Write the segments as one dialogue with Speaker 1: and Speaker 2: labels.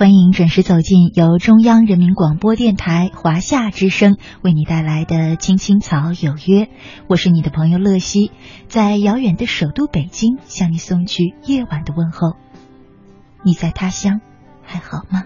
Speaker 1: 欢迎准时走进由中央人民广播电台华夏之声为你带来的《青青草有约》，我是你的朋友乐西，在遥远的首都北京向你送去夜晚的问候。你在他乡还好吗？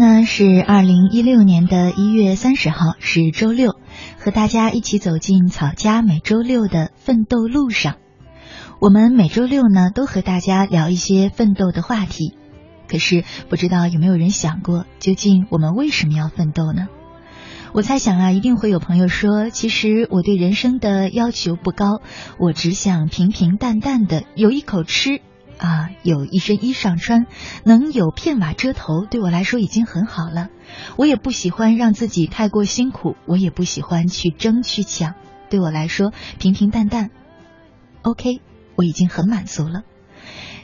Speaker 1: 呢是二零一六年的一月三十号，是周六，和大家一起走进草家每周六的奋斗路上。我们每周六呢都和大家聊一些奋斗的话题，可是不知道有没有人想过，究竟我们为什么要奋斗呢？我猜想啊，一定会有朋友说，其实我对人生的要求不高，我只想平平淡淡的有一口吃。啊，有一身衣裳穿，能有片瓦遮头，对我来说已经很好了。我也不喜欢让自己太过辛苦，我也不喜欢去争去抢，对我来说平平淡淡，OK，我已经很满足了。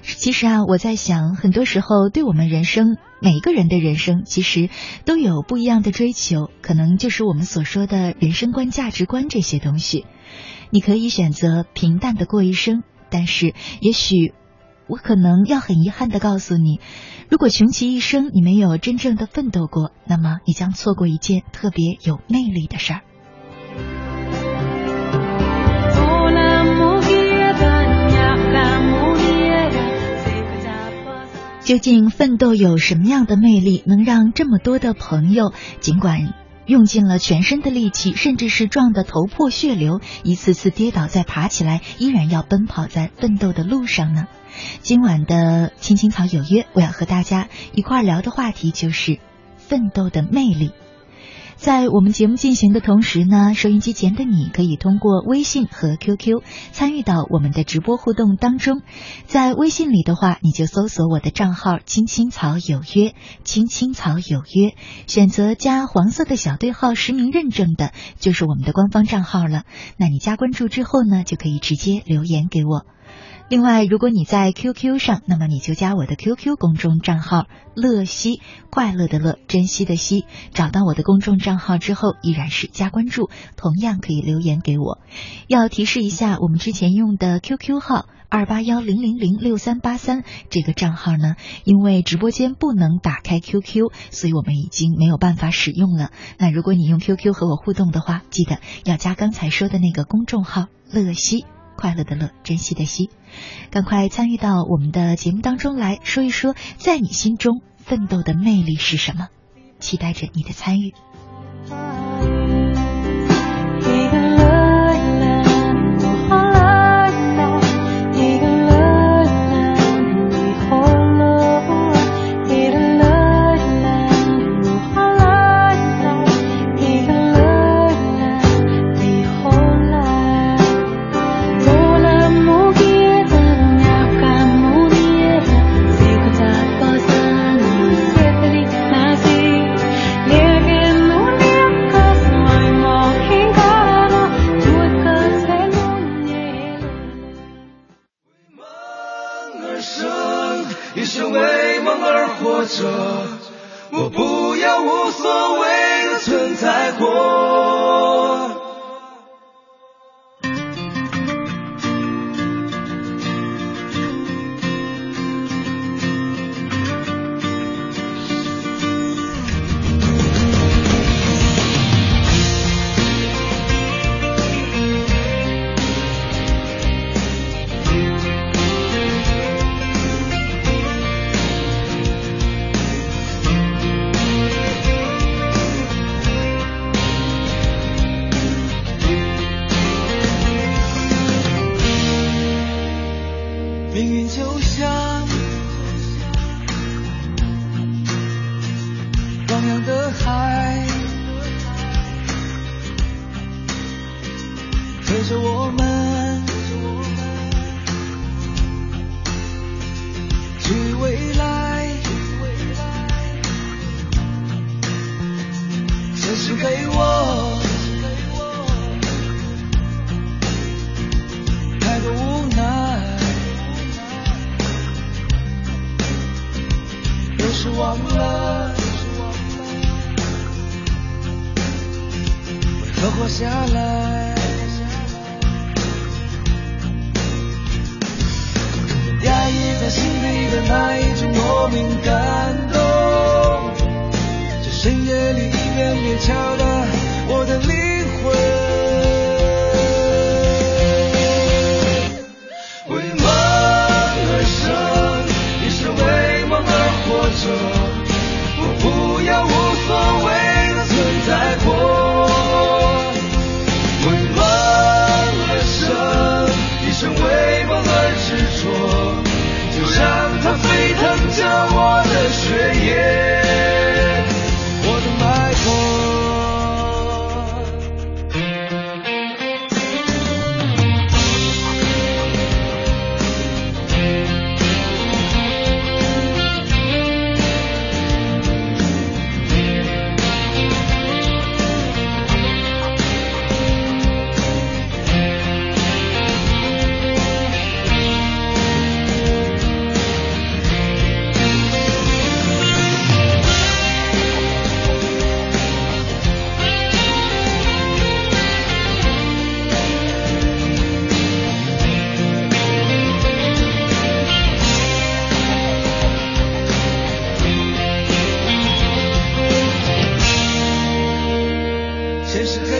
Speaker 1: 其实啊，我在想，很多时候对我们人生，每一个人的人生，其实都有不一样的追求，可能就是我们所说的人生观、价值观这些东西。你可以选择平淡的过一生，但是也许。我可能要很遗憾的告诉你，如果穷其一生你没有真正的奋斗过，那么你将错过一件特别有魅力的事儿。究竟奋斗有什么样的魅力，能让这么多的朋友，尽管用尽了全身的力气，甚至是撞得头破血流，一次次跌倒再爬起来，依然要奔跑在奋斗的路上呢？今晚的青青草有约，我要和大家一块聊的话题就是奋斗的魅力。在我们节目进行的同时呢，收音机前的你可以通过微信和 QQ 参与到我们的直播互动当中。在微信里的话，你就搜索我的账号“青青草有约”，“青青草有约”，选择加黄色的小对号实名认证的，就是我们的官方账号了。那你加关注之后呢，就可以直接留言给我。另外，如果你在 QQ 上，那么你就加我的 QQ 公众账号“乐西”，快乐的乐，珍惜的惜。找到我的公众账号之后，依然是加关注，同样可以留言给我。要提示一下，我们之前用的 QQ 号二八幺零零零六三八三这个账号呢，因为直播间不能打开 QQ，所以我们已经没有办法使用了。那如果你用 QQ 和我互动的话，记得要加刚才说的那个公众号“乐西”。快乐的乐，珍惜的惜，赶快参与到我们的节目当中来说一说，在你心中奋斗的魅力是什么？期待着你的参与。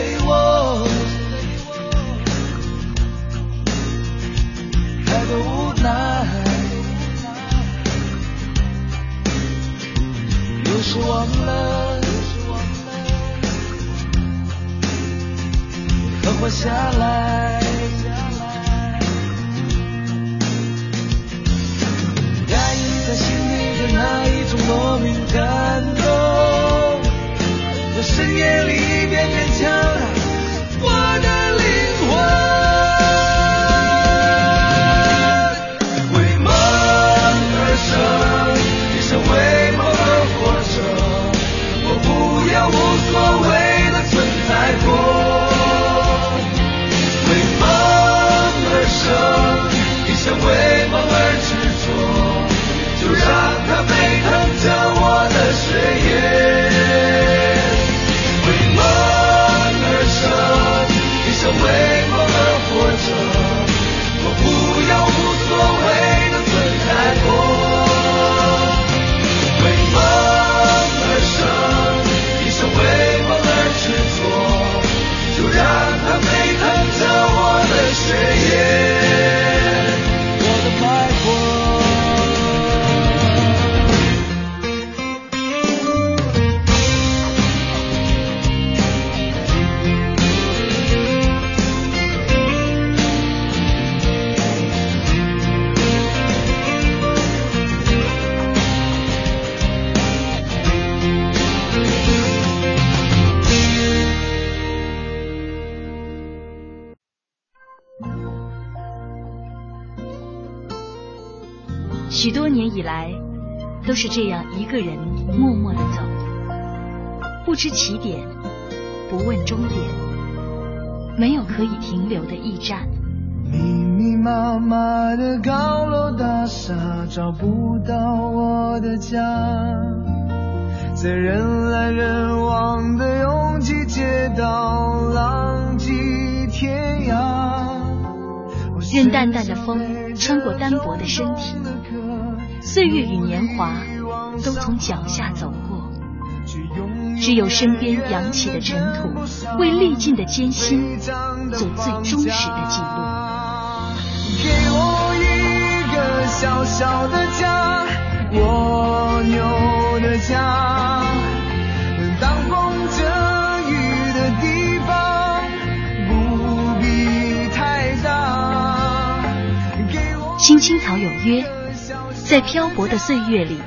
Speaker 2: 现实给我
Speaker 3: 许多年以来，都是这样一个人默默的走，不知起点，不问终点，没有可以停留的驿站。
Speaker 2: 密密麻麻的高楼大厦找不到我的家，在人来人往的拥挤街道浪迹天涯。
Speaker 3: 任淡淡的风穿过单薄的身体，岁月与年华都从脚下走过，只有身边扬起的尘土，为历尽的艰辛做最忠实的记录。
Speaker 2: 给我一个小小的家，蜗牛的家。
Speaker 3: 青青草有约，在漂泊的岁月里，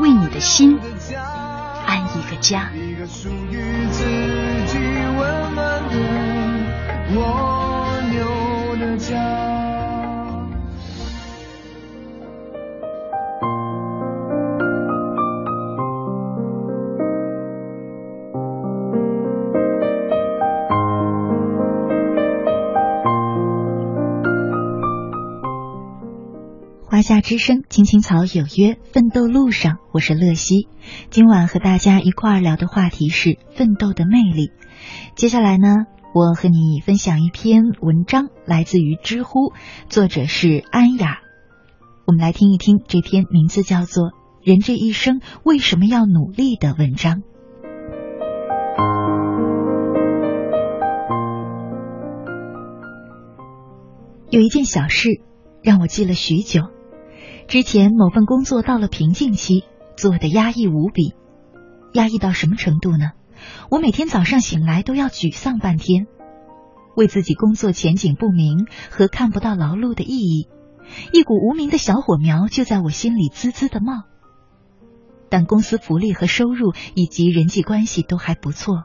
Speaker 3: 为你的心安一个家。
Speaker 2: 一个属于自己温暖的我
Speaker 1: 华夏之声，青青草有约，奋斗路上，我是乐西。今晚和大家一块儿聊的话题是奋斗的魅力。接下来呢，我和你分享一篇文章，来自于知乎，作者是安雅。我们来听一听这篇名字叫做《人这一生为什么要努力》的文章。有一件小事。让我记了许久。之前某份工作到了瓶颈期，做的压抑无比。压抑到什么程度呢？我每天早上醒来都要沮丧半天，为自己工作前景不明和看不到劳碌的意义，一股无名的小火苗就在我心里滋滋的冒。但公司福利和收入以及人际关系都还不错。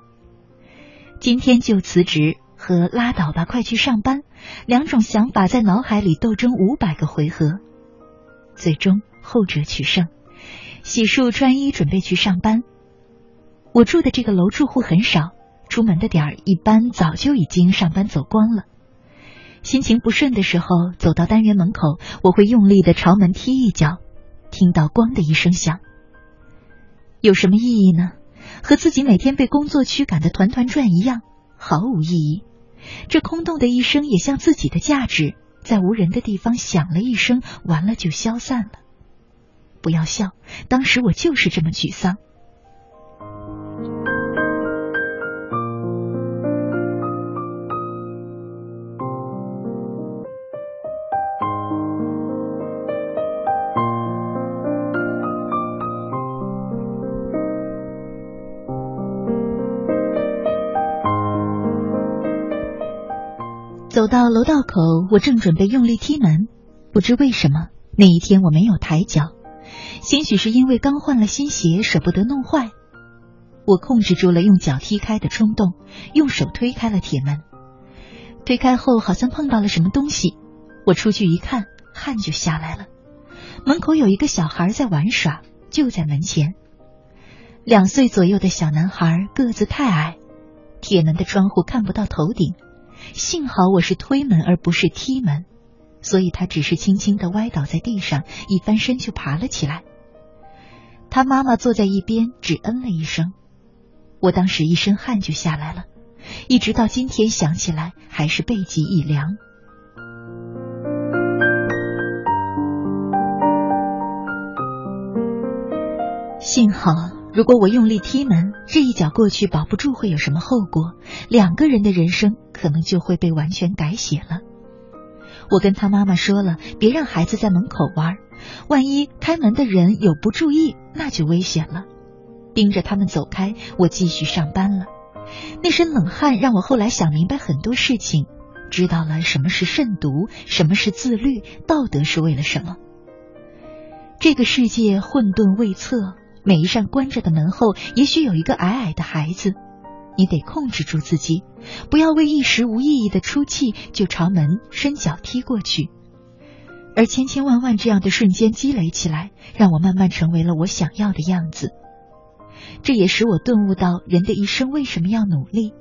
Speaker 1: 今天就辞职。和拉倒吧，快去上班，两种想法在脑海里斗争五百个回合，最终后者取胜。洗漱穿衣，准备去上班。我住的这个楼住户很少，出门的点儿一般早就已经上班走光了。心情不顺的时候，走到单元门口，我会用力的朝门踢一脚，听到“咣”的一声响。有什么意义呢？和自己每天被工作驱赶的团团转一样，毫无意义。这空洞的一生也像自己的价值，在无人的地方响了一声，完了就消散了。不要笑，当时我就是这么沮丧。走到楼道口，我正准备用力踢门，不知为什么那一天我没有抬脚，兴许是因为刚换了新鞋，舍不得弄坏。我控制住了用脚踢开的冲动，用手推开了铁门。推开后，好像碰到了什么东西，我出去一看，汗就下来了。门口有一个小孩在玩耍，就在门前。两岁左右的小男孩，个子太矮，铁门的窗户看不到头顶。幸好我是推门而不是踢门，所以他只是轻轻的歪倒在地上，一翻身就爬了起来。他妈妈坐在一边，只嗯了一声。我当时一身汗就下来了，一直到今天想起来还是背脊一凉。幸好。如果我用力踢门，这一脚过去，保不住会有什么后果。两个人的人生可能就会被完全改写了。我跟他妈妈说了，别让孩子在门口玩，万一开门的人有不注意，那就危险了。盯着他们走开，我继续上班了。那身冷汗让我后来想明白很多事情，知道了什么是慎独，什么是自律，道德是为了什么。这个世界混沌未测。每一扇关着的门后，也许有一个矮矮的孩子。你得控制住自己，不要为一时无意义的出气就朝门伸脚踢过去。而千千万万这样的瞬间积累起来，让我慢慢成为了我想要的样子。这也使我顿悟到，人的一生为什么要努力？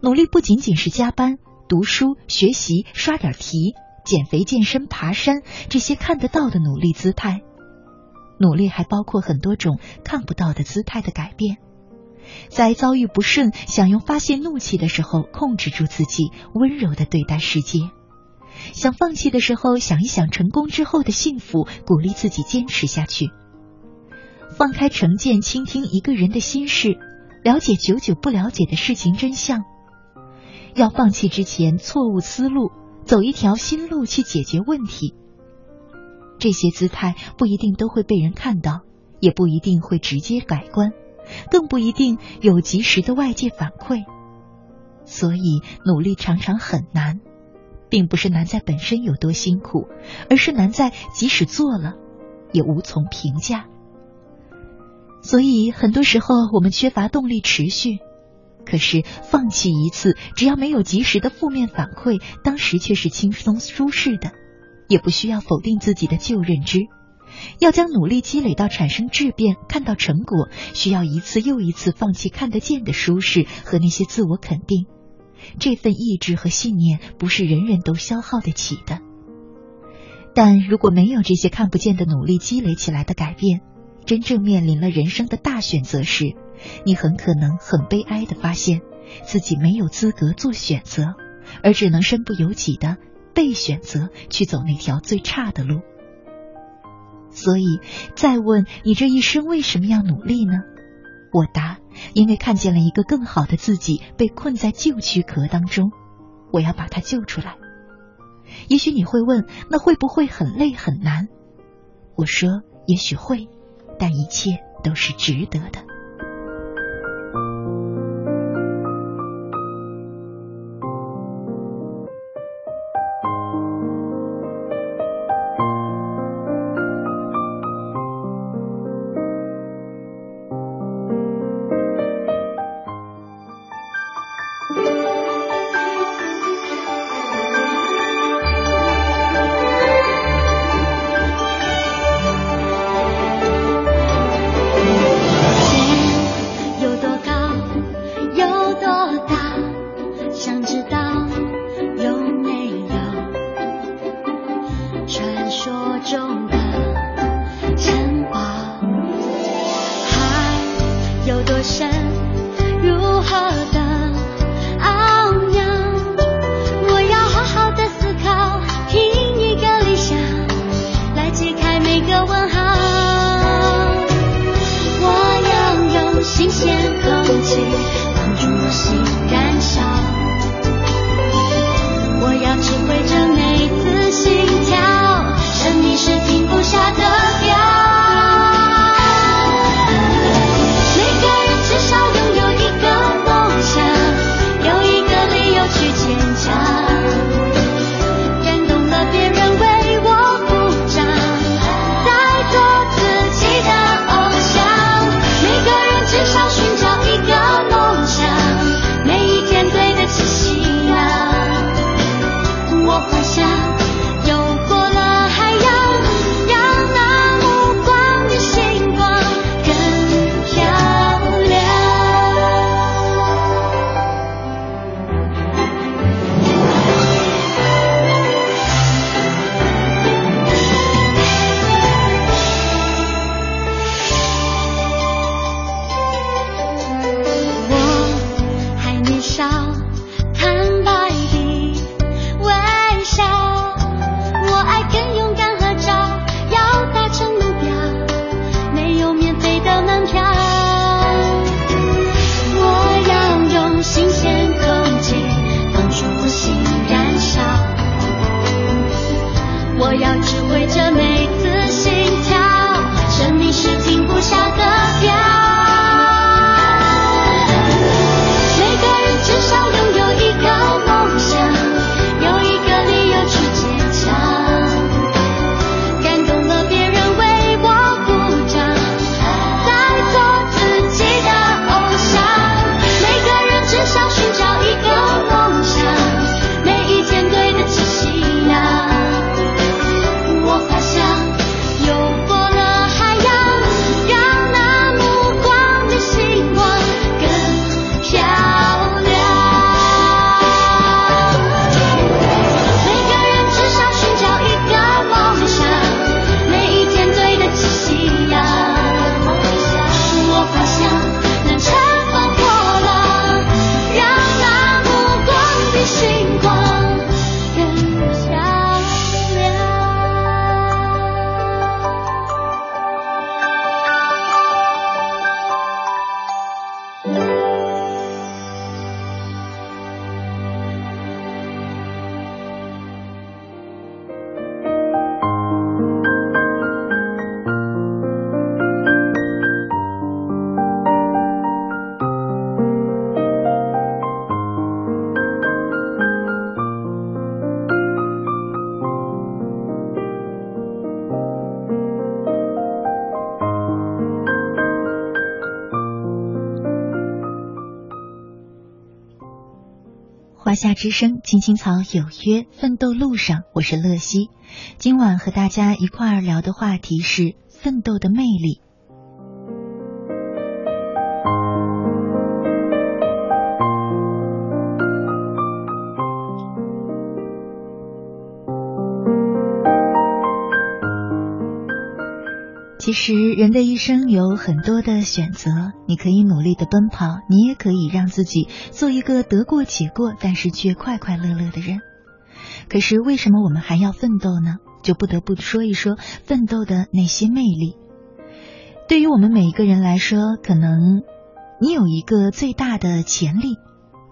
Speaker 1: 努力不仅仅是加班、读书、学习、刷点题、减肥、健身、爬山这些看得到的努力姿态。努力还包括很多种看不到的姿态的改变，在遭遇不顺、想用发泄怒气的时候，控制住自己，温柔的对待世界；想放弃的时候，想一想成功之后的幸福，鼓励自己坚持下去。放开成见，倾听一个人的心事，了解久久不了解的事情真相。要放弃之前错误思路，走一条新路去解决问题。这些姿态不一定都会被人看到，也不一定会直接改观，更不一定有及时的外界反馈。所以努力常常很难，并不是难在本身有多辛苦，而是难在即使做了，也无从评价。所以很多时候我们缺乏动力持续，可是放弃一次，只要没有及时的负面反馈，当时却是轻松舒适的。也不需要否定自己的旧认知，要将努力积累到产生质变、看到成果，需要一次又一次放弃看得见的舒适和那些自我肯定。这份意志和信念不是人人都消耗得起的。
Speaker 4: 但如果没有这些看不见的努力积累起来的改变，真正面临了人生的大选择时，你很可能很悲哀的发现自己没有资格做选择，而只能身不由己的被选择去走那条最差的路。所以，再问你这一生为什么要努力呢？我答：因为看见了一个更好的自己被困在旧躯壳当中，我要把它救出来。也许你会问，那会不会很累很难？我说，也许会，但一切都是值得的。夏之声，青青草有约，奋斗路上，我是乐西。今晚和大家一块儿聊的话题是奋斗的魅力。
Speaker 1: 其实，人的一生有很多的选择，你可以努力的奔跑，你也可以让自己做一个得过且过，但是却快快乐乐的人。可是，为什么我们还要奋斗呢？就不得不说一说奋斗的那些魅力。对于我们每一个人来说，可能你有一个最大的潜力，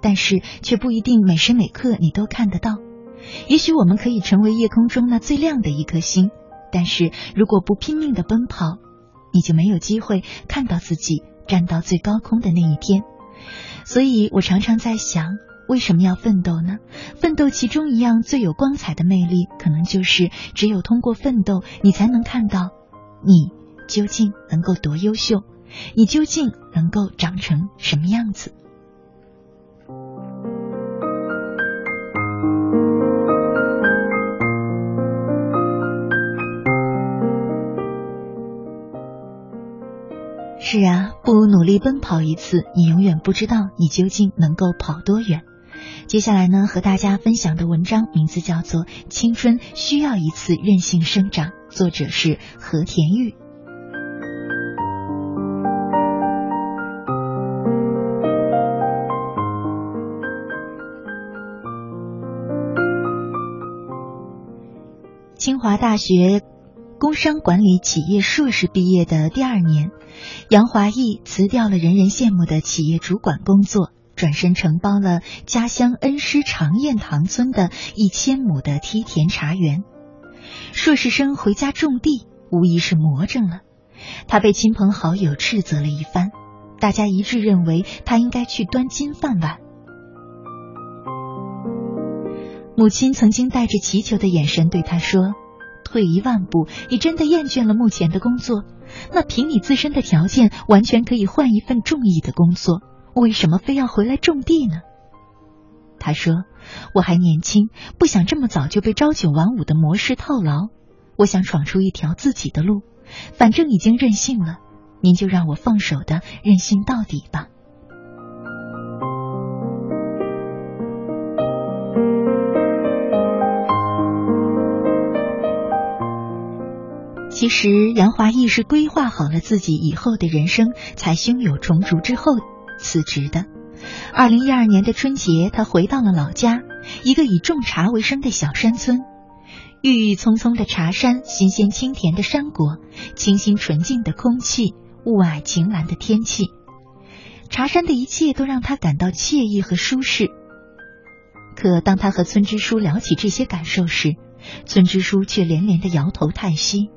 Speaker 1: 但是却不一定每时每刻你都看得到。也许我们可以成为夜空中那最亮的一颗星。但是如果不拼命的奔跑，你就没有机会看到自己站到最高空的那一天。所以我常常在想，为什么要奋斗呢？奋斗其中一样最有光彩的魅力，可能就是只有通过奋斗，你才能看到你究竟能够多优秀，你究竟能够长成什么样子。是啊，不努力奔跑一次，你永远不知道你究竟能够跑多远。接下来呢，和大家分享的文章名字叫做《青春需要一次任性生长》，作者是和田玉。清华大学工商管理企业硕士毕业的第二年。杨华义辞掉了人人羡慕的企业主管工作，转身承包了家乡恩施长堰塘村的一千亩的梯田茶园。硕士生回家种地，无疑是魔怔了。他被亲朋好友斥责了一番，大家一致认为他应该去端金饭碗。母亲曾经带着祈求的眼神对他说：“退一万步，你真的厌倦了目前的工作？”那凭你自身的条件，完全可以换一份中意的工作，为什么非要回来种地呢？他说：“我还年轻，不想这么早就被朝九晚五的模式套牢，我想闯出一条自己的路。反正已经任性了，您就让我放手的任性到底吧。”其实杨华义是规划好了自己以后的人生，才胸有成竹之后辞职的。二零一二年的春节，他回到了老家，一个以种茶为生的小山村。郁郁葱葱的茶山，新鲜清甜的山果，清新纯净的空气，雾霭晴蓝的天气，茶山的一切都让他感到惬意和舒适。可当他和村支书聊起这些感受时，村支书却连连的摇头叹息。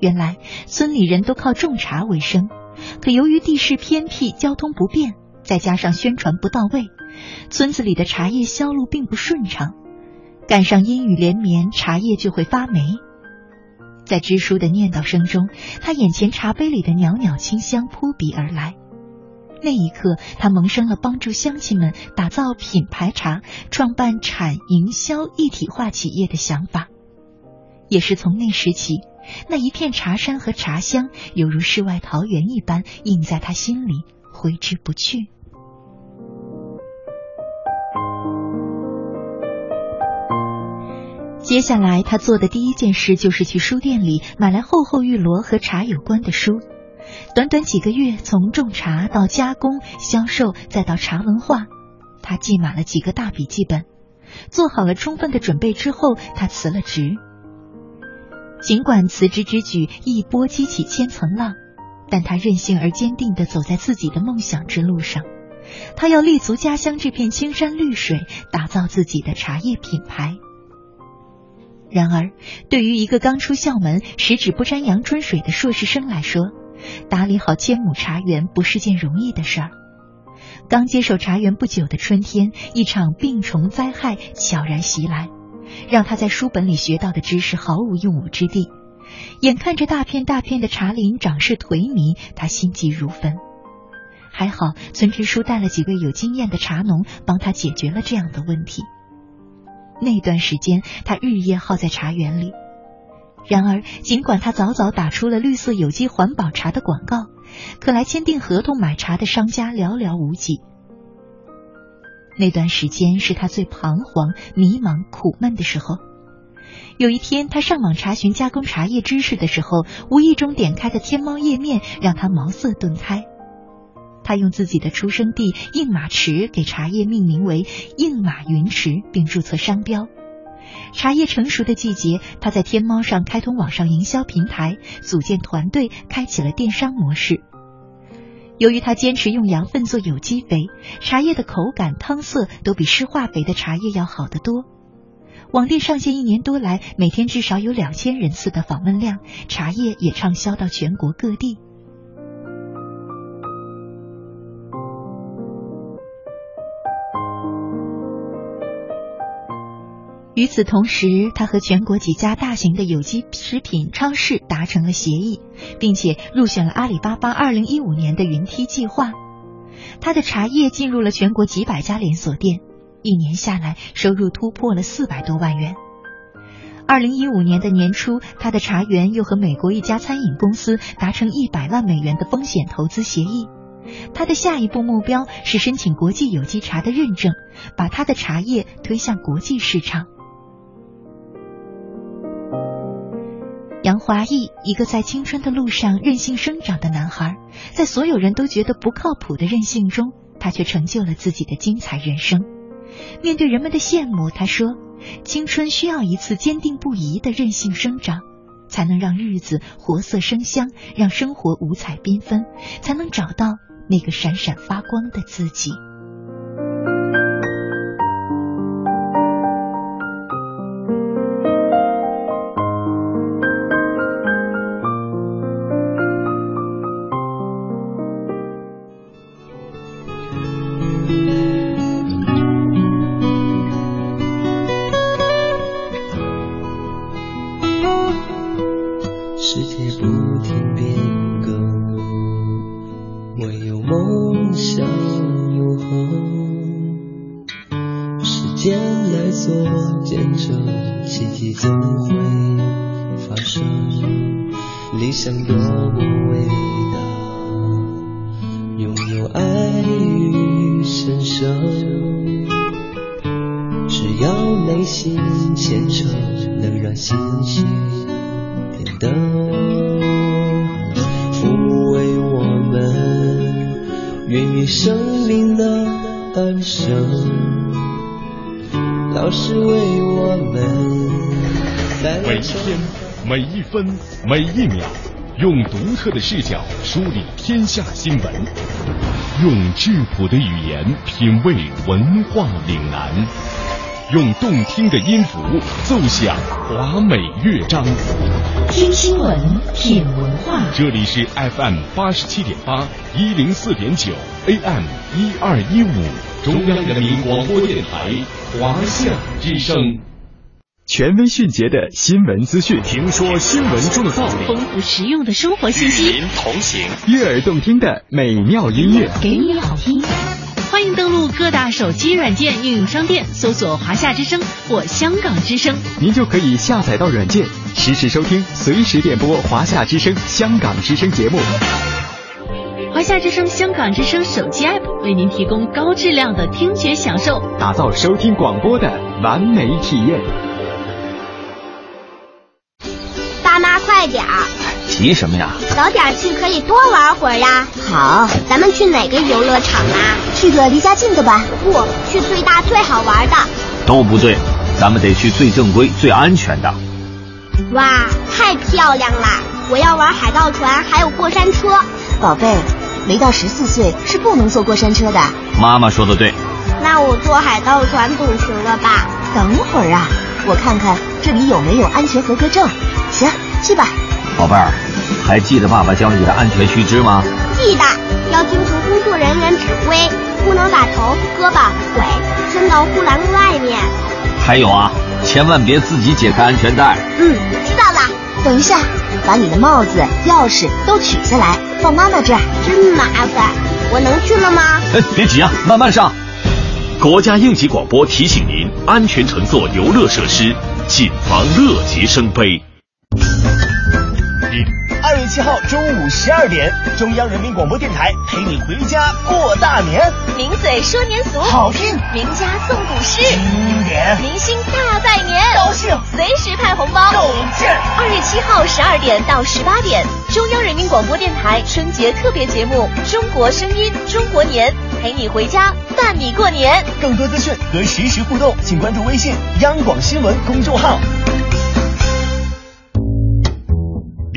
Speaker 1: 原来村里人都靠种茶为生，可由于地势偏僻、交通不便，再加上宣传不到位，村子里的茶叶销路并不顺畅。赶上阴雨连绵，茶叶就会发霉。在支书的念叨声中，他眼前茶杯里的袅袅清香扑鼻而来。那一刻，他萌生了帮助乡亲们打造品牌茶、创办产营销一体化企业的想法。也是从那时起。那一片茶山和茶香，犹如世外桃源一般，印在他心里，挥之不去。接下来，他做的第一件事就是去书店里买来厚厚玉罗和茶有关的书。短短几个月，从种茶到加工、销售，再到茶文化，他记满了几个大笔记本。做好了充分的准备之后，他辞了职。尽管辞职之举一波激起千层浪，但他任性而坚定地走在自己的梦想之路上。他要立足家乡这片青山绿水，打造自己的茶叶品牌。然而，对于一个刚出校门、十指不沾阳春水的硕士生来说，打理好千亩茶园不是件容易的事儿。刚接手茶园不久的春天，一场病虫灾害悄然袭来。让他在书本里学到的知识毫无用武之地，眼看着大片大片的茶林长势颓靡，他心急如焚。还好村支书带了几位有经验的茶农，帮他解决了这样的问题。那段时间，他日夜耗在茶园里。然而，尽管他早早打出了绿色有机环保茶的广告，可来签订合同买茶的商家寥寥无几。那段时间是他最彷徨、迷茫、苦闷的时候。有一天，他上网查询加工茶叶知识的时候，无意中点开的天猫页面让他茅塞顿开。他用自己的出生地应马池给茶叶命名为应马云池，并注册商标。茶叶成熟的季节，他在天猫上开通网上营销平台，组建团队，开启了电商模式。由于他坚持用羊粪做有机肥，茶叶的口感、汤色都比施化肥的茶叶要好得多。网店上线一年多来，每天至少有两千人次的访问量，茶叶也畅销到全国各地。与此同时，他和全国几家大型的有机食品超市达成了协议，并且入选了阿里巴巴二零一五年的云梯计划。他的茶叶进入了全国几百家连锁店，一年下来收入突破了四百多万元。二零一五年的年初，他的茶园又和美国一家餐饮公司达成一百万美元的风险投资协议。他的下一步目标是申请国际有机茶的认证，把他的茶叶推向国际市场。杨华义，一个在青春的路上任性生长的男孩，在所有人都觉得不靠谱的任性中，他却成就了自己的精彩人生。面对人们的羡慕，他说：“青春需要一次坚定不移的任性生长，才能让日子活色生香，让生活五彩缤纷，才能找到那个闪闪发光的自己。”
Speaker 5: 做见证，奇迹怎会发生？理想多么伟大，拥有爱与神圣。只要内心虔诚，能让星星点灯。父母为我们孕育生命的诞生。
Speaker 6: 分每一秒，用独特的视角梳理天下新闻，用质朴的语言品味文化岭南，用动听的音符奏响华美乐章。
Speaker 1: 听新闻，品文化。
Speaker 6: 这里是 FM 八十七点八，一零四点九，AM 一二一五，中央人民广播电台华夏之声。
Speaker 7: 权威迅捷的新闻资讯，
Speaker 6: 听说新闻中的道理，
Speaker 3: 丰富实用的生活信息，
Speaker 6: 与您同行，
Speaker 7: 悦耳动听的美妙音乐，
Speaker 3: 给你好听。欢迎登录各大手机软件应用商店，搜索“华夏之声”或“香港之声”，
Speaker 7: 您就可以下载到软件，实时收听，随时点播“华夏之声”、“香港之声”节目。
Speaker 3: 华夏之声、香港之声手机 App 为您提供高质量的听觉享受，
Speaker 7: 打造收听广播的完美体验。
Speaker 8: 爸妈快点儿！
Speaker 9: 急什么呀？
Speaker 8: 早点去可以多玩会儿呀。
Speaker 10: 好，
Speaker 8: 咱们去哪个游乐场啊？
Speaker 10: 去个离家近的吧。
Speaker 8: 不去最大最好玩的。
Speaker 9: 都不对，咱们得去最正规、最安全的。
Speaker 8: 哇，太漂亮了！我要玩海盗船，还有过山车。
Speaker 10: 宝贝，没到十四岁是不能坐过山车的。
Speaker 9: 妈妈说的对。
Speaker 8: 那我坐海盗船总行了吧？
Speaker 10: 等会儿啊，我看看这里有没有安全合格证。行。去吧，
Speaker 9: 宝贝儿，还记得爸爸教你的安全须知吗？
Speaker 8: 记得，要听从工作人员指挥，不能把头、胳膊、腿伸到护栏外面。
Speaker 9: 还有啊，千万别自己解开安全带。
Speaker 8: 嗯，知道了。
Speaker 10: 等一下，把你的帽子、钥匙都取下来，放妈妈这儿。
Speaker 8: 真麻烦，我能去了吗？
Speaker 9: 哎，别急啊，慢慢上。国家应急广播提醒您：安全乘坐游乐设施，谨防乐极生悲。
Speaker 11: 二月七号中午十二点，中央人民广播电台陪你回家过大年。
Speaker 12: 名嘴说年俗，
Speaker 11: 好听；
Speaker 12: 名家诵古诗，
Speaker 11: 经典；
Speaker 12: 明星大拜年，
Speaker 11: 高兴；
Speaker 12: 随时派红包，
Speaker 11: 够劲。
Speaker 12: 二月七号十二点到十八点，中央人民广播电台春节特别节目《中国声音中国年》，陪你回家伴你过年。
Speaker 11: 更多资讯和实时互动，请关注微信央广新闻公众号。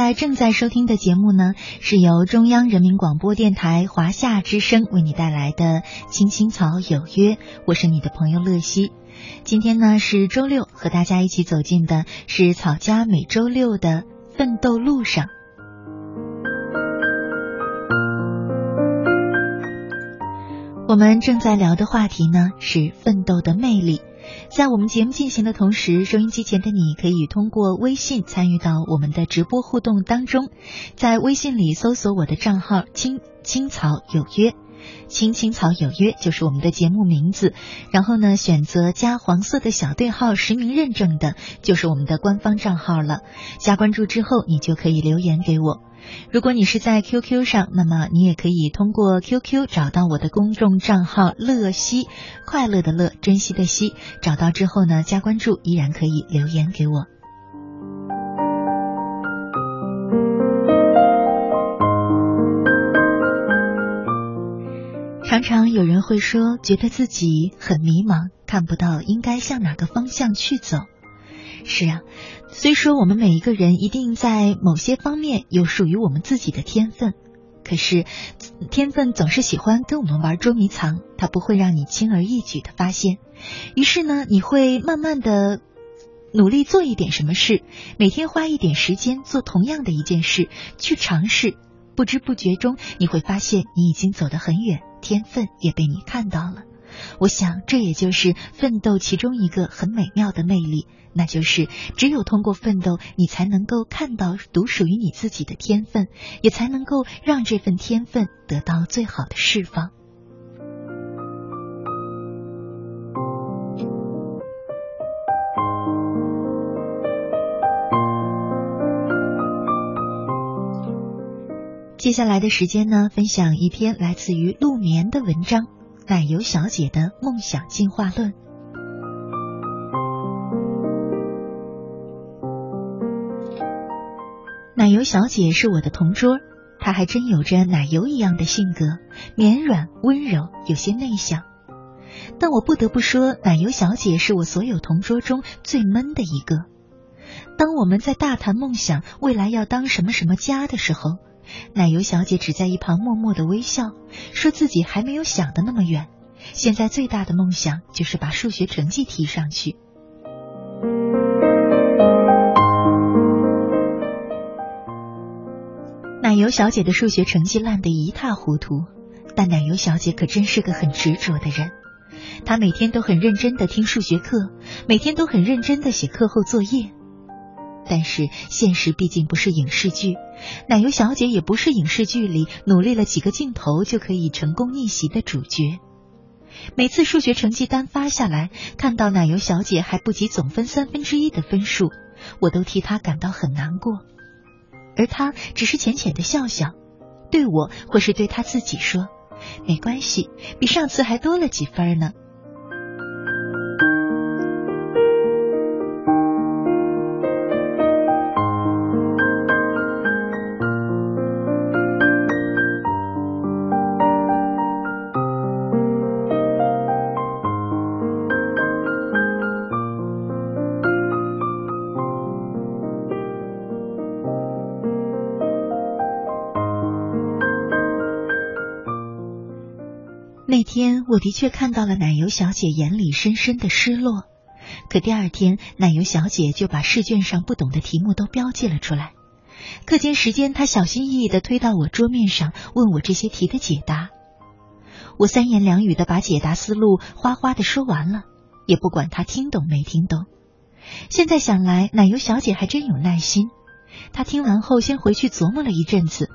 Speaker 1: 在正在收听的节目呢，是由中央人民广播电台华夏之声为你带来的《青青草有约》，我是你的朋友乐西。今天呢是周六，和大家一起走进的是草家每周六的奋斗路上。我们正在聊的话题呢是奋斗的魅力。在我们节目进行的同时，收音机前的你可以通过微信参与到我们的直播互动当中，在微信里搜索我的账号“青青草有约”，“青青草有约”就是我们的节目名字。然后呢，选择加黄色的小对号实名认证的，就是我们的官方账号了。加关注之后，你就可以留言给我。如果你是在 QQ 上，那么你也可以通过 QQ 找到我的公众账号“乐西”，快乐的乐，珍惜的惜。找到之后呢，加关注，依然可以留言给我。常常有人会说，觉得自己很迷茫，看不到应该向哪个方向去走。是啊，虽说我们每一个人一定在某些方面有属于我们自己的天分，可是天分总是喜欢跟我们玩捉迷藏，它不会让你轻而易举的发现。于是呢，你会慢慢的努力做一点什么事，每天花一点时间做同样的一件事，去尝试，不知不觉中你会发现你已经走得很远，天分也被你看到了。我想，这也就是奋斗其中一个很美妙的魅力，那就是只有通过奋斗，你才能够看到独属于你自己的天分，也才能够让这份天分得到最好的释放。接下来的时间呢，分享一篇来自于陆眠的文章《奶油小姐的梦想进化论》。奶油小姐是我的同桌，她还真有着奶油一样的性格，绵软温柔，有些内向。但我不得不说，奶油小姐是我所有同桌中最闷的一个。当我们在大谈梦想，未来要当什么什么家的时候，奶油小姐只在一旁默默的微笑，说自己还没有想的那么远。现在最大的梦想就是把数学成绩提上去。奶油小姐的数学成绩烂得一塌糊涂，但奶油小姐可真是个很执着的人。她每天都很认真的听数学课，每天都很认真的写课后作业。但是现实毕竟不是影视剧，奶油小姐也不是影视剧里努力了几个镜头就可以成功逆袭的主角。每次数学成绩单发下来，看到奶油小姐还不及总分三分之一的分数，我都替她感到很难过。而他只是浅浅的笑笑，对我或是对他自己说：“没关系，比上次还多了几分呢。”的确看到了奶油小姐眼里深深的失落，可第二天奶油小姐就把试卷上不懂的题目都标记了出来。课间时间，她小心翼翼的推到我桌面上，问我这些题的解答。我三言两语的把解答思路哗哗的说完了，也不管她听懂没听懂。现在想来，奶油小姐还真有耐心。她听完后，先回去琢磨了一阵子。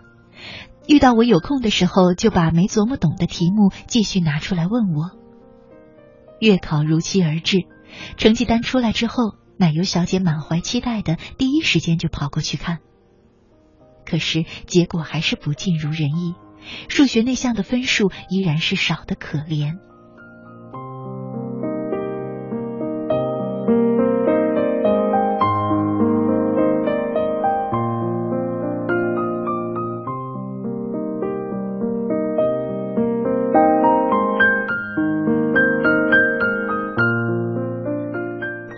Speaker 1: 遇到我有空的时候，就把没琢磨懂的题目继续拿出来问我。月考如期而至，成绩单出来之后，奶油小姐满怀期待的第一时间就跑过去看。可是结果还是不尽如人意，数学那项的分数依然是少的可怜。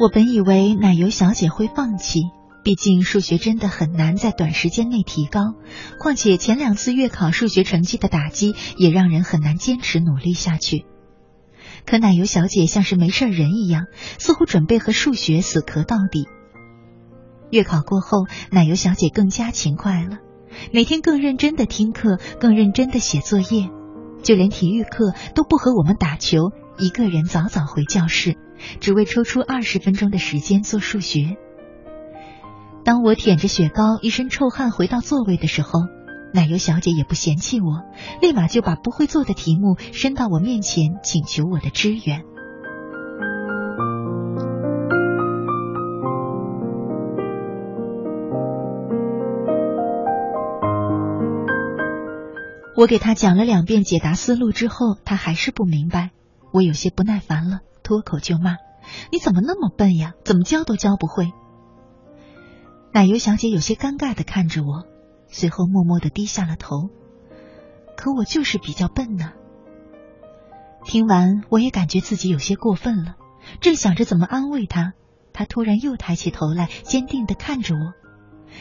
Speaker 1: 我本以为奶油小姐会放弃，毕竟数学真的很难在短时间内提高。况且前两次月考数学成绩的打击也让人很难坚持努力下去。可奶油小姐像是没事人一样，似乎准备和数学死磕到底。月考过后，奶油小姐更加勤快了，每天更认真的听课，更认真的写作业，就连体育课都不和我们打球，一个人早早回教室。只为抽出二十分钟的时间做数学。当我舔着雪糕、一身臭汗回到座位的时候，奶油小姐也不嫌弃我，立马就把不会做的题目伸到我面前，请求我的支援。我给他讲了两遍解答思路之后，他还是不明白，我有些不耐烦了。脱口就骂：“你怎么那么笨呀？怎么教都教不会。”奶油小姐有些尴尬的看着我，随后默默的低下了头。可我就是比较笨呢。听完，我也感觉自己有些过分了，正想着怎么安慰她，她突然又抬起头来，坚定的看着我：“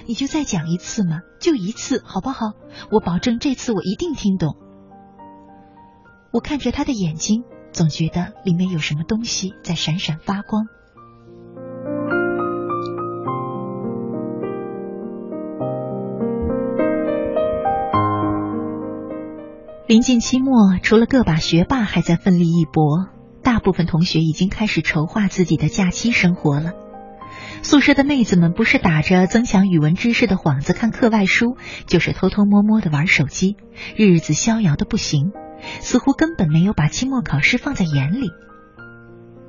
Speaker 1: 你就再讲一次嘛，就一次，好不好？我保证这次我一定听懂。”我看着她的眼睛。总觉得里面有什么东西在闪闪发光。临近期末，除了个把学霸还在奋力一搏，大部分同学已经开始筹划自己的假期生活了。宿舍的妹子们不是打着增强语文知识的幌子看课外书，就是偷偷摸摸的玩手机，日子逍遥的不行。似乎根本没有把期末考试放在眼里。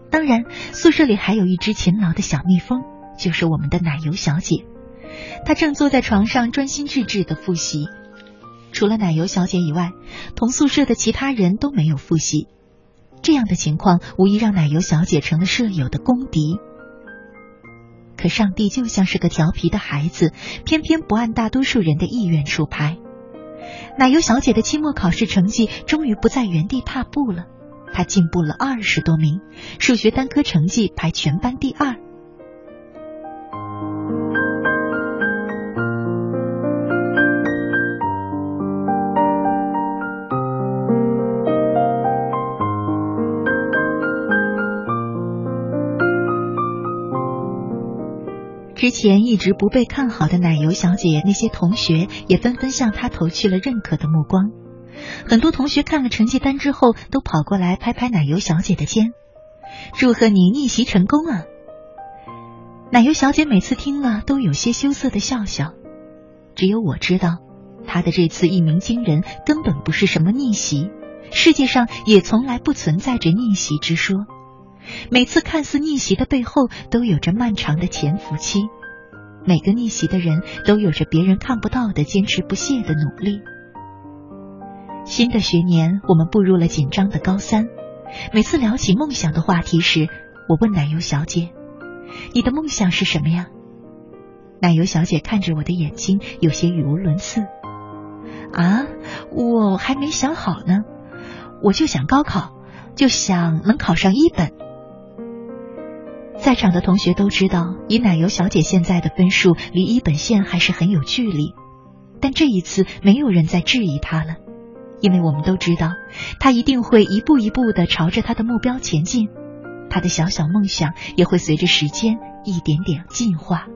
Speaker 1: 当然，宿舍里还有一只勤劳的小蜜蜂，就是我们的奶油小姐。她正坐在床上专心致志的复习。除了奶油小姐以外，同宿舍的其他人都没有复习。这样的情况无疑让奶油小姐成了舍友的公敌。可上帝就像是个调皮的孩子，偏偏不按大多数人的意愿出牌。奶油小姐的期末考试成绩终于不在原地踏步了，她进步了二十多名，数学单科成绩排全班第二。之前一直不被看好的奶油小姐，那些同学也纷纷向她投去了认可的目光。很多同学看了成绩单之后，都跑过来拍拍奶油小姐的肩，祝贺你逆袭成功啊！奶油小姐每次听了都有些羞涩的笑笑，只有我知道，她的这次一鸣惊人根本不是什么逆袭，世界上也从来不存在着逆袭之说。每次看似逆袭的背后，都有着漫长的潜伏期。每个逆袭的人都有着别人看不到的坚持不懈的努力。新的学年，我们步入了紧张的高三。每次聊起梦想的话题时，我问奶油小姐：“你的梦想是什么呀？”奶油小姐看着我的眼睛，有些语无伦次：“啊，我还没想好呢。我就想高考，就想能考上一本。”在场的同学都知道，以奶油小姐现在的分数，离一本线还是很有距离。但这一次，没有人再质疑她了，因为我们都知道，她一定会一步一步的朝着她的目标前进，她的小小梦想也会随着时间一点点进化。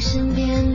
Speaker 13: 身边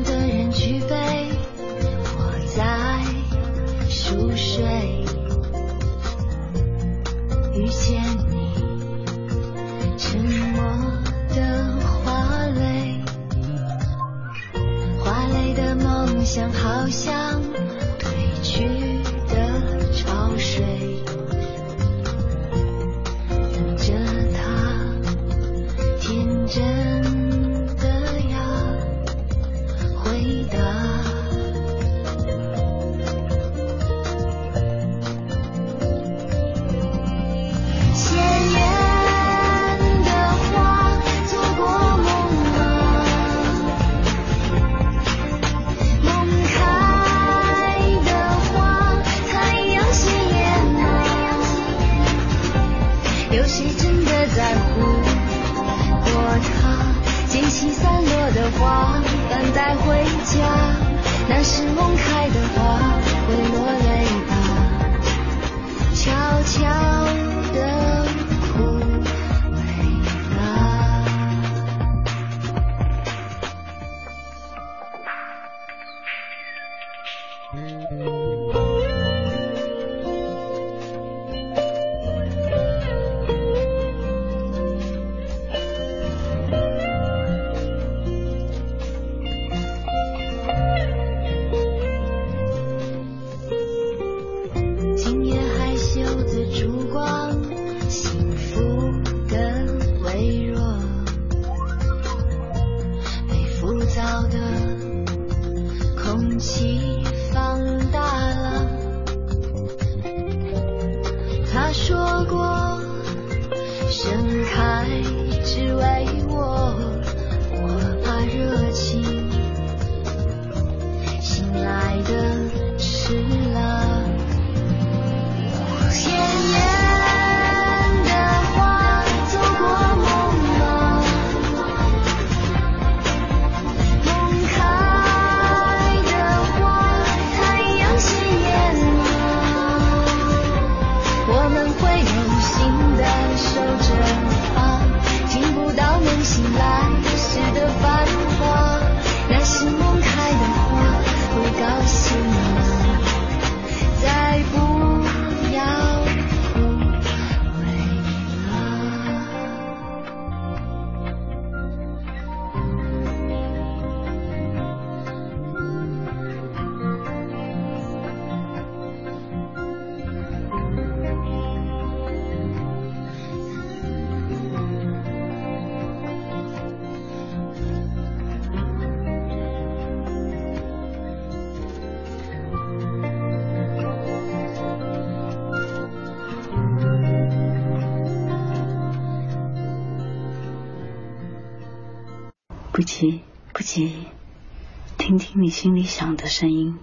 Speaker 13: 心里想的声音，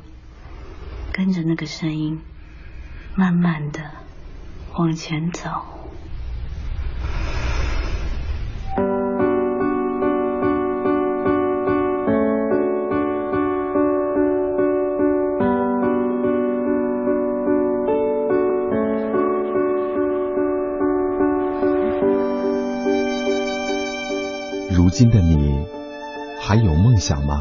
Speaker 13: 跟着那个声音，慢慢的往前走。
Speaker 14: 如今的你还有梦想吗？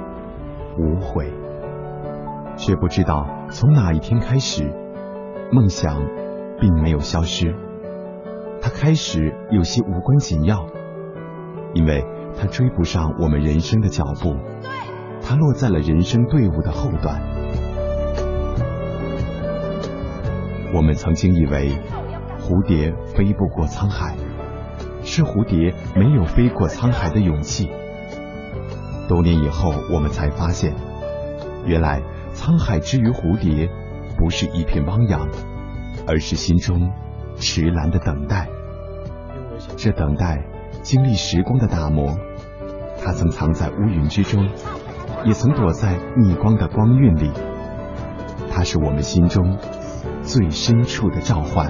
Speaker 14: 无悔，却不知道从哪一天开始，梦想并没有消失，它开始有些无关紧要，因为它追不上我们人生的脚步，它落在了人生队伍的后段。我们曾经以为蝴蝶飞不过沧海。是蝴蝶没有飞过沧海的勇气。多年以后，我们才发现，原来沧海之于蝴蝶，不是一片汪洋，而是心中迟来的等待。这等待经历时光的打磨，它曾藏在乌云之中，也曾躲在逆光的光晕里。它是我们心中最深处的召唤。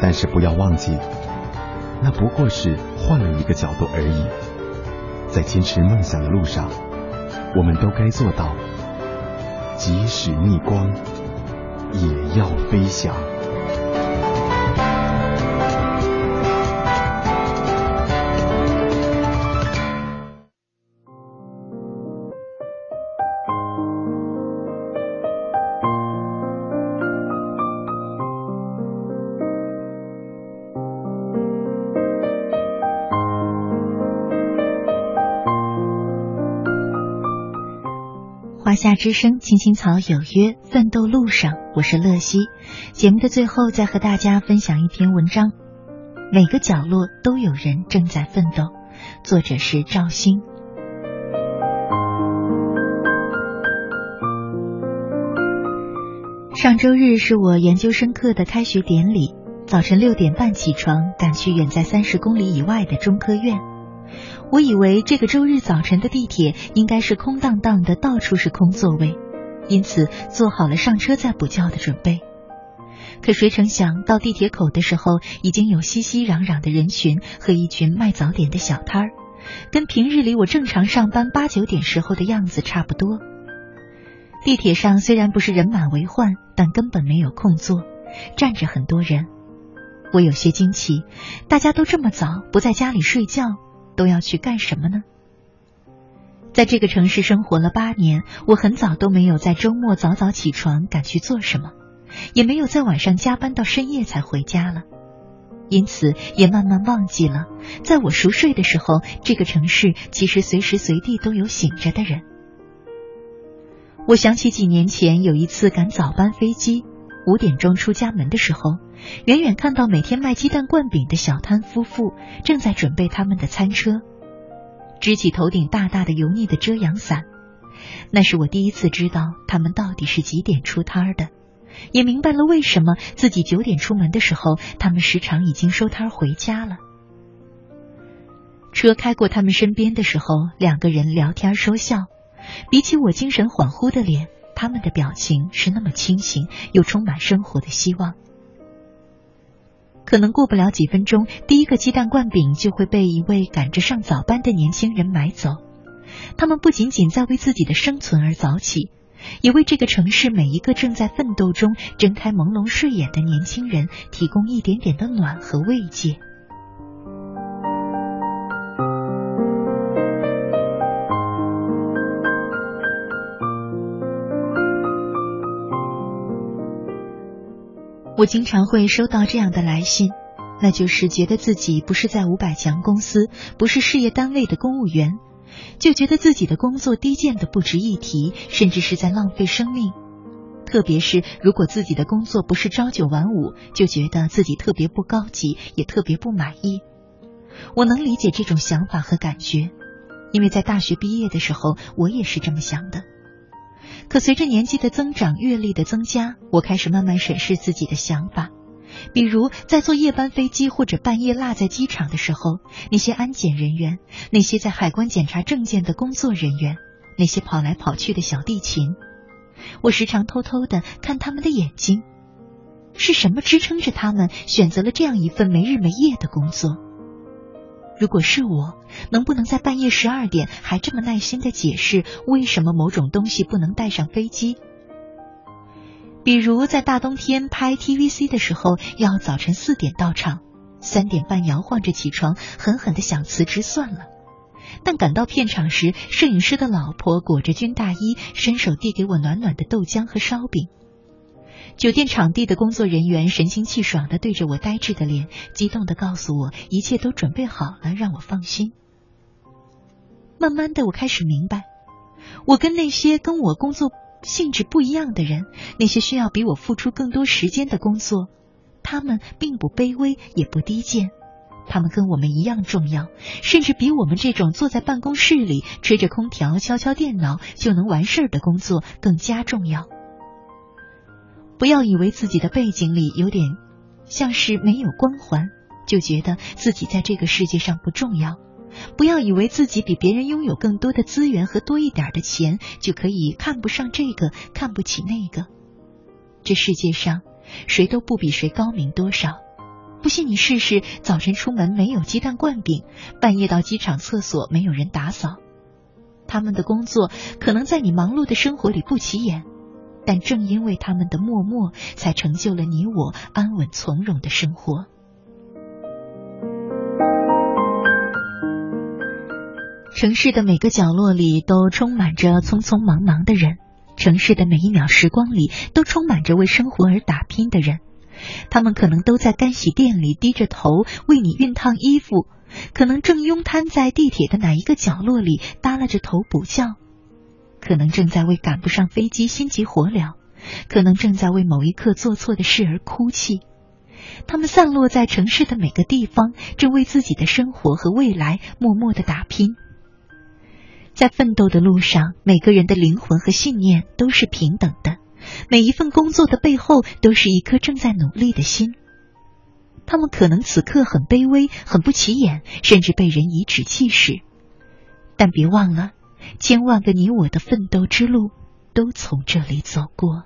Speaker 14: 但是不要忘记，那不过是换了一个角度而已。在坚持梦想的路上，我们都该做到，即使逆光，也要飞翔。
Speaker 1: 夏之声，青青草有约，奋斗路上，我是乐西。节目的最后，再和大家分享一篇文章：每个角落都有人正在奋斗。作者是赵鑫。上周日是我研究生课的开学典礼，早晨六点半起床，赶去远在三十公里以外的中科院。我以为这个周日早晨的地铁应该是空荡荡的，到处是空座位，因此做好了上车再补觉的准备。可谁成想到地铁口的时候，已经有熙熙攘攘的人群和一群卖早点的小摊儿，跟平日里我正常上班八九点时候的样子差不多。地铁上虽然不是人满为患，但根本没有空座，站着很多人。我有些惊奇，大家都这么早不在家里睡觉。都要去干什么呢？在这个城市生活了八年，我很早都没有在周末早早起床赶去做什么，也没有在晚上加班到深夜才回家了，因此也慢慢忘记了，在我熟睡的时候，这个城市其实随时随地都有醒着的人。我想起几年前有一次赶早班飞机，五点钟出家门的时候。远远看到每天卖鸡蛋灌饼的小摊夫妇正在准备他们的餐车，支起头顶大大的油腻的遮阳伞。那是我第一次知道他们到底是几点出摊的，也明白了为什么自己九点出门的时候，他们时常已经收摊回家了。车开过他们身边的时候，两个人聊天说笑，比起我精神恍惚的脸，他们的表情是那么清醒又充满生活的希望。可能过不了几分钟，第一个鸡蛋灌饼就会被一位赶着上早班的年轻人买走。他们不仅仅在为自己的生存而早起，也为这个城市每一个正在奋斗中睁开朦胧睡眼的年轻人提供一点点的暖和慰藉。我经常会收到这样的来信，那就是觉得自己不是在五百强公司，不是事业单位的公务员，就觉得自己的工作低贱的不值一提，甚至是在浪费生命。特别是如果自己的工作不是朝九晚五，就觉得自己特别不高级，也特别不满意。我能理解这种想法和感觉，因为在大学毕业的时候，我也是这么想的。可随着年纪的增长，阅历的增加，我开始慢慢审视自己的想法。比如，在坐夜班飞机或者半夜落在机场的时候，那些安检人员，那些在海关检查证件的工作人员，那些跑来跑去的小地勤，我时常偷偷的看他们的眼睛，是什么支撑着他们选择了这样一份没日没夜的工作？如果是我，能不能在半夜十二点还这么耐心的解释为什么某种东西不能带上飞机？比如在大冬天拍 TVC 的时候，要早晨四点到场，三点半摇晃着起床，狠狠的想辞职算了。但赶到片场时，摄影师的老婆裹着军大衣，伸手递给我暖暖的豆浆和烧饼。酒店场地的工作人员神清气爽的对着我呆滞的脸，激动的告诉我一切都准备好了，让我放心。慢慢的，我开始明白，我跟那些跟我工作性质不一样的人，那些需要比我付出更多时间的工作，他们并不卑微，也不低贱，他们跟我们一样重要，甚至比我们这种坐在办公室里吹着空调、敲敲电脑就能完事儿的工作更加重要。不要以为自己的背景里有点像是没有光环，就觉得自己在这个世界上不重要；不要以为自己比别人拥有更多的资源和多一点的钱，就可以看不上这个，看不起那个。这世界上谁都不比谁高明多少。不信你试试：早晨出门没有鸡蛋灌饼，半夜到机场厕所没有人打扫。他们的工作可能在你忙碌的生活里不起眼。但正因为他们的默默，才成就了你我安稳从容的生活。城市的每个角落里都充满着匆匆忙忙的人，城市的每一秒时光里都充满着为生活而打拼的人。他们可能都在干洗店里低着头为你熨烫衣服，可能正拥瘫在地铁的哪一个角落里耷拉着头补觉。可能正在为赶不上飞机心急火燎，可能正在为某一刻做错的事而哭泣。他们散落在城市的每个地方，正为自己的生活和未来默默的打拼。在奋斗的路上，每个人的灵魂和信念都是平等的。每一份工作的背后，都是一颗正在努力的心。他们可能此刻很卑微，很不起眼，甚至被人颐指气使，但别忘了。千万个你我的奋斗之路，都从这里走过。